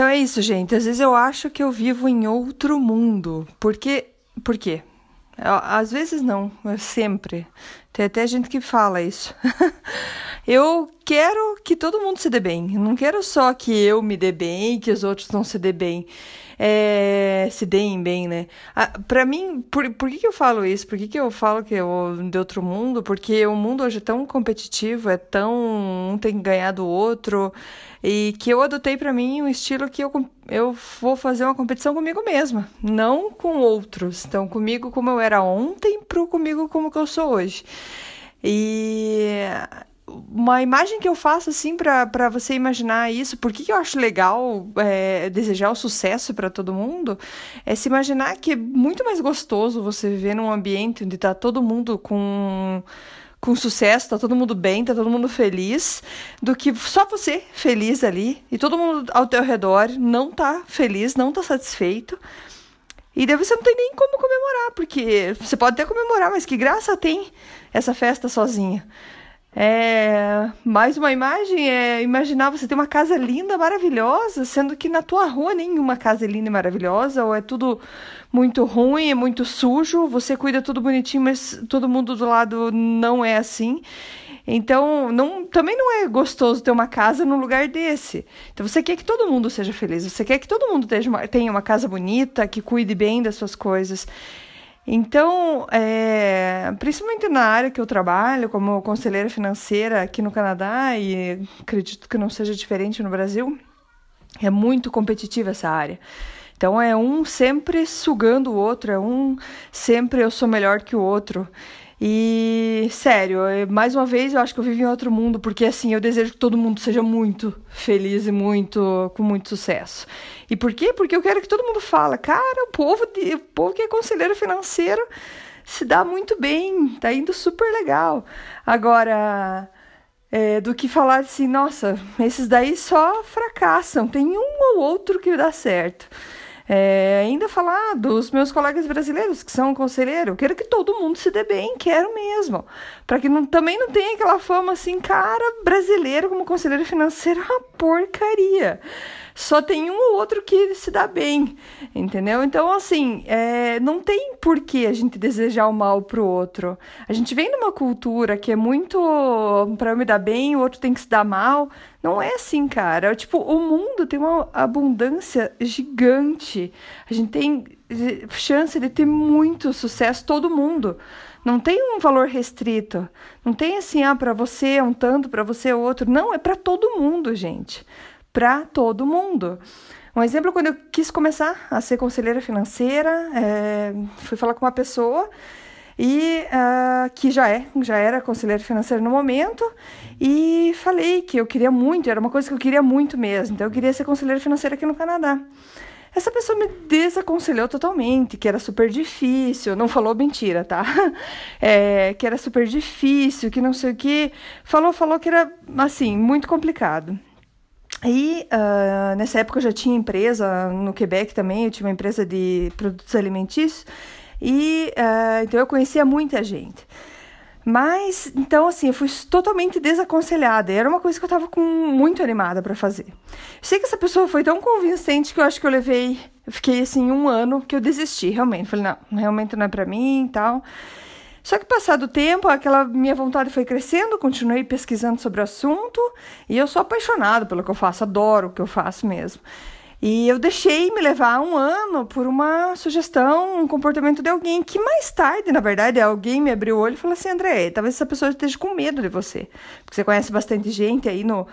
Então é isso, gente. Às vezes eu acho que eu vivo em outro mundo. Porque. Por quê? Às vezes não, sempre. Tem até gente que fala isso. eu quero que todo mundo se dê bem. Não quero só que eu me dê bem e que os outros não se dê bem. É, se deem bem, né? Ah, pra mim, por, por que, que eu falo isso? Por que, que eu falo que eu de outro mundo? Porque o mundo hoje é tão competitivo, é tão. Um tem que ganhar do outro. E que eu adotei para mim um estilo que eu, eu vou fazer uma competição comigo mesma, não com outros. Então, comigo como eu era ontem, pro comigo como que eu sou hoje. E uma imagem que eu faço assim para você imaginar isso, por que, eu acho legal é, desejar o sucesso para todo mundo, é se imaginar que é muito mais gostoso você viver num ambiente onde tá todo mundo com com sucesso, tá todo mundo bem, tá todo mundo feliz, do que só você feliz ali e todo mundo ao teu redor não tá feliz, não tá satisfeito. E daí você não tem nem como comemorar, porque você pode até comemorar, mas que graça tem essa festa sozinha. É, mais uma imagem é imaginar você ter uma casa linda, maravilhosa, sendo que na tua rua nenhuma casa é linda e maravilhosa, ou é tudo muito ruim, é muito sujo, você cuida tudo bonitinho, mas todo mundo do lado não é assim. Então, não, também não é gostoso ter uma casa num lugar desse. Então, você quer que todo mundo seja feliz, você quer que todo mundo tenha uma casa bonita, que cuide bem das suas coisas. Então, é, principalmente na área que eu trabalho, como conselheira financeira aqui no Canadá, e acredito que não seja diferente no Brasil, é muito competitiva essa área. Então, é um sempre sugando o outro, é um sempre eu sou melhor que o outro. E, sério, mais uma vez eu acho que eu vivo em outro mundo, porque assim, eu desejo que todo mundo seja muito feliz e muito com muito sucesso. E por quê? Porque eu quero que todo mundo fale, cara, o povo, de, o povo que é conselheiro financeiro se dá muito bem, tá indo super legal. Agora, é, do que falar assim, nossa, esses daí só fracassam, tem um ou outro que dá certo. É, ainda falar dos meus colegas brasileiros que são conselheiro, quero que todo mundo se dê bem, quero mesmo. Para que não, também não tenha aquela fama assim, cara, brasileiro como conselheiro financeiro, é uma porcaria só tem um ou outro que se dá bem, entendeu? Então, assim, é, não tem por que a gente desejar o mal pro outro. A gente vem numa cultura que é muito para eu me dar bem, o outro tem que se dar mal. Não é assim, cara. Tipo, o mundo tem uma abundância gigante. A gente tem eh, chance de ter muito sucesso, todo mundo. Não tem um valor restrito. Não tem assim, ah, para você é um tanto, para você é outro. Não, é para todo mundo, gente para todo mundo. Um exemplo, quando eu quis começar a ser conselheira financeira, é, fui falar com uma pessoa e uh, que já é, já era conselheira financeira no momento, e falei que eu queria muito, era uma coisa que eu queria muito mesmo, então eu queria ser conselheira financeira aqui no Canadá. Essa pessoa me desaconselhou totalmente, que era super difícil, não falou mentira, tá? É, que era super difícil, que não sei o que. Falou, falou que era, assim, muito complicado. E uh, nessa época eu já tinha empresa no Quebec também, eu tinha uma empresa de produtos alimentícios, e uh, então eu conhecia muita gente. Mas, então, assim, eu fui totalmente desaconselhada. Era uma coisa que eu estava com muito animada para fazer. Sei que essa pessoa foi tão convincente que eu acho que eu levei, eu fiquei assim um ano que eu desisti, realmente. Falei, não, realmente não é para mim e tal. Só que passado o tempo, aquela minha vontade foi crescendo, continuei pesquisando sobre o assunto e eu sou apaixonada pelo que eu faço, adoro o que eu faço mesmo. E eu deixei me levar um ano por uma sugestão, um comportamento de alguém que mais tarde, na verdade, alguém me abriu o olho e falou assim: André, talvez essa pessoa esteja com medo de você, porque você conhece bastante gente aí no,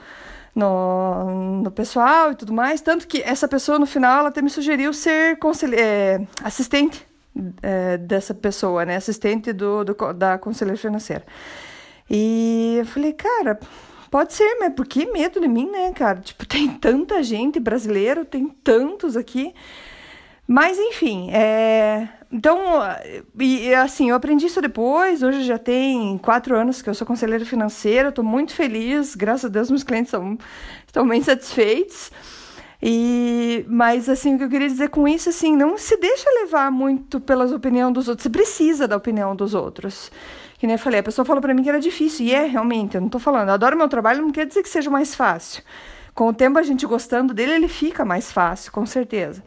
no, no pessoal e tudo mais. Tanto que essa pessoa, no final, ela até me sugeriu ser é, assistente é, dessa pessoa, né? Assistente do, do, da conselheira financeira. E eu falei, cara, pode ser, mas por que medo de mim, né, cara? Tipo, tem tanta gente brasileiro, tem tantos aqui. Mas, enfim, é... então, e, assim, eu aprendi isso depois. Hoje já tem quatro anos que eu sou conselheira financeira, estou muito feliz, graças a Deus, meus clientes são, estão bem satisfeitos. E, mas assim, o que eu queria dizer com isso, assim, não se deixa levar muito pelas opiniões dos outros. Você precisa da opinião dos outros. Que nem eu falei, a pessoa falou para mim que era difícil, e é realmente, eu não tô falando, eu adoro meu trabalho, não quer dizer que seja mais fácil. Com o tempo a gente gostando dele, ele fica mais fácil, com certeza.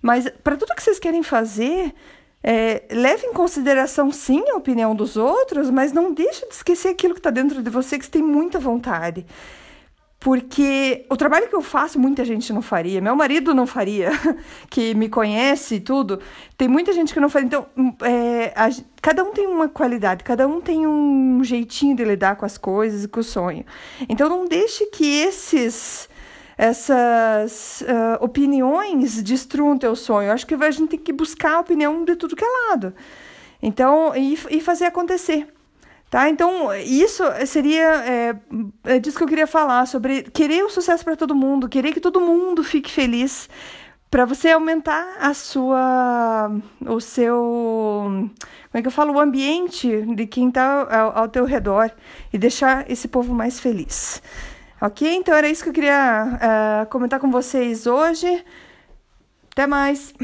Mas para tudo que vocês querem fazer, é, leve em consideração sim a opinião dos outros, mas não deixe de esquecer aquilo que está dentro de você que você tem muita vontade. Porque o trabalho que eu faço, muita gente não faria. Meu marido não faria, que me conhece e tudo. Tem muita gente que não faria. Então, é, a, cada um tem uma qualidade, cada um tem um jeitinho de lidar com as coisas e com o sonho. Então, não deixe que esses essas uh, opiniões destruam teu sonho. Eu acho que a gente tem que buscar a opinião de tudo que é lado. Então, e, e fazer acontecer. Tá? Então, isso seria. É, é disso que eu queria falar, sobre querer o sucesso para todo mundo, querer que todo mundo fique feliz, para você aumentar a sua. o seu. como é que eu falo? O ambiente de quem está ao, ao teu redor e deixar esse povo mais feliz. Ok? Então era isso que eu queria uh, comentar com vocês hoje. Até mais!